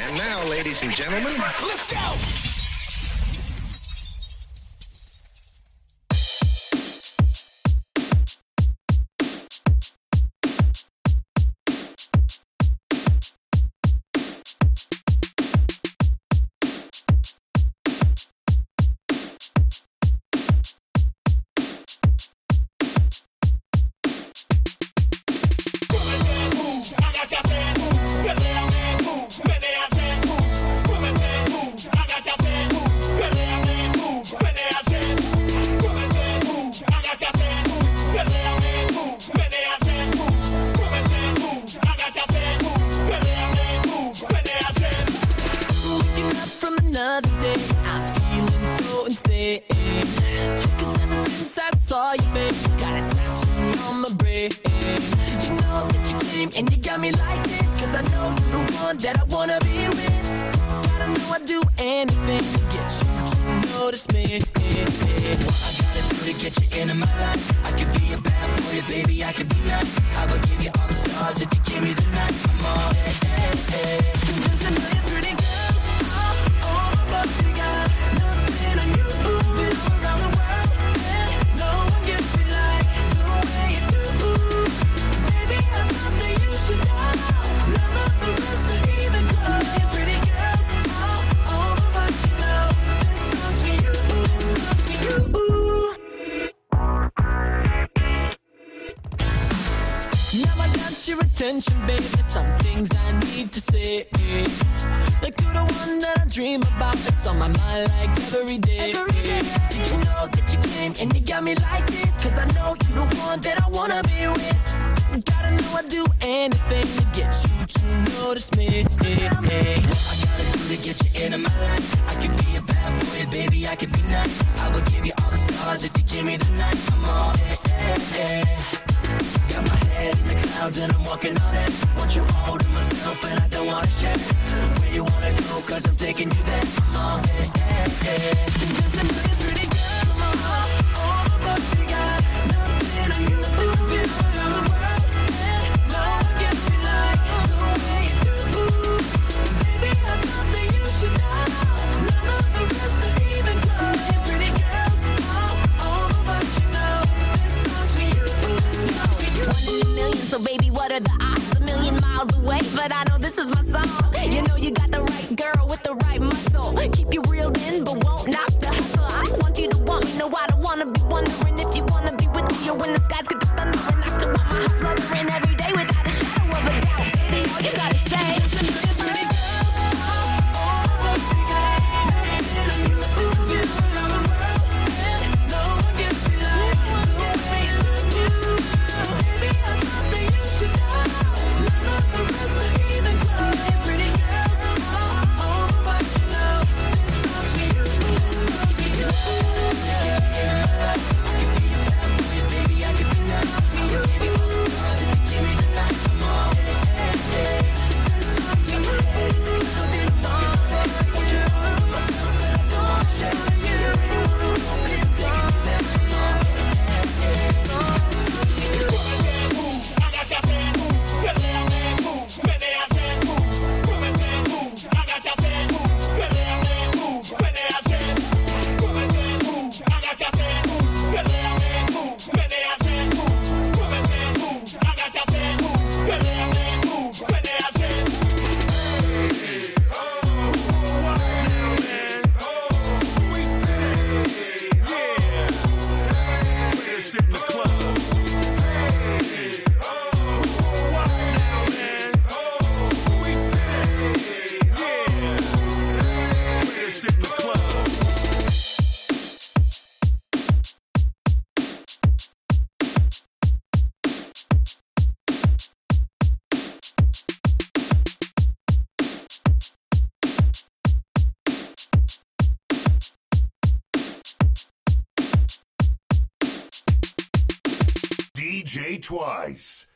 And now, ladies and gentlemen, let's go! Cause ever since I saw you, babe, got a tattoo on my brain. Did you know that you came and you got me like this? Cause I know you're the one that I wanna be with. Gotta know I'd do anything to get you to notice me. What I gotta do to get you into my life? I could be a bad boy, baby, I could be nice. I will give you all the stars if you give me the night. I'm all your attention, baby. Some things I need to say. Like you're the one that I dream about. It's on my mind like every day. Every day. Did you know that you came and you got me like this? Cause I know you're the one that I wanna be with. Gotta know I'd do anything to get you to notice me. So tell me what I gotta do to get you into my life. I could be a bad boy, baby, I could be nice. I would give you all the stars if you give me the night. Come on, all. Yeah, yeah. Got my clouds and I'm walking on it. Want you all to myself and I don't wanna share. Where you wanna go, cause I'm taking you there. Oh, yeah, yeah, yeah. the odds a million miles away, but I know this is my song. You know you got the right girl DJ Twice.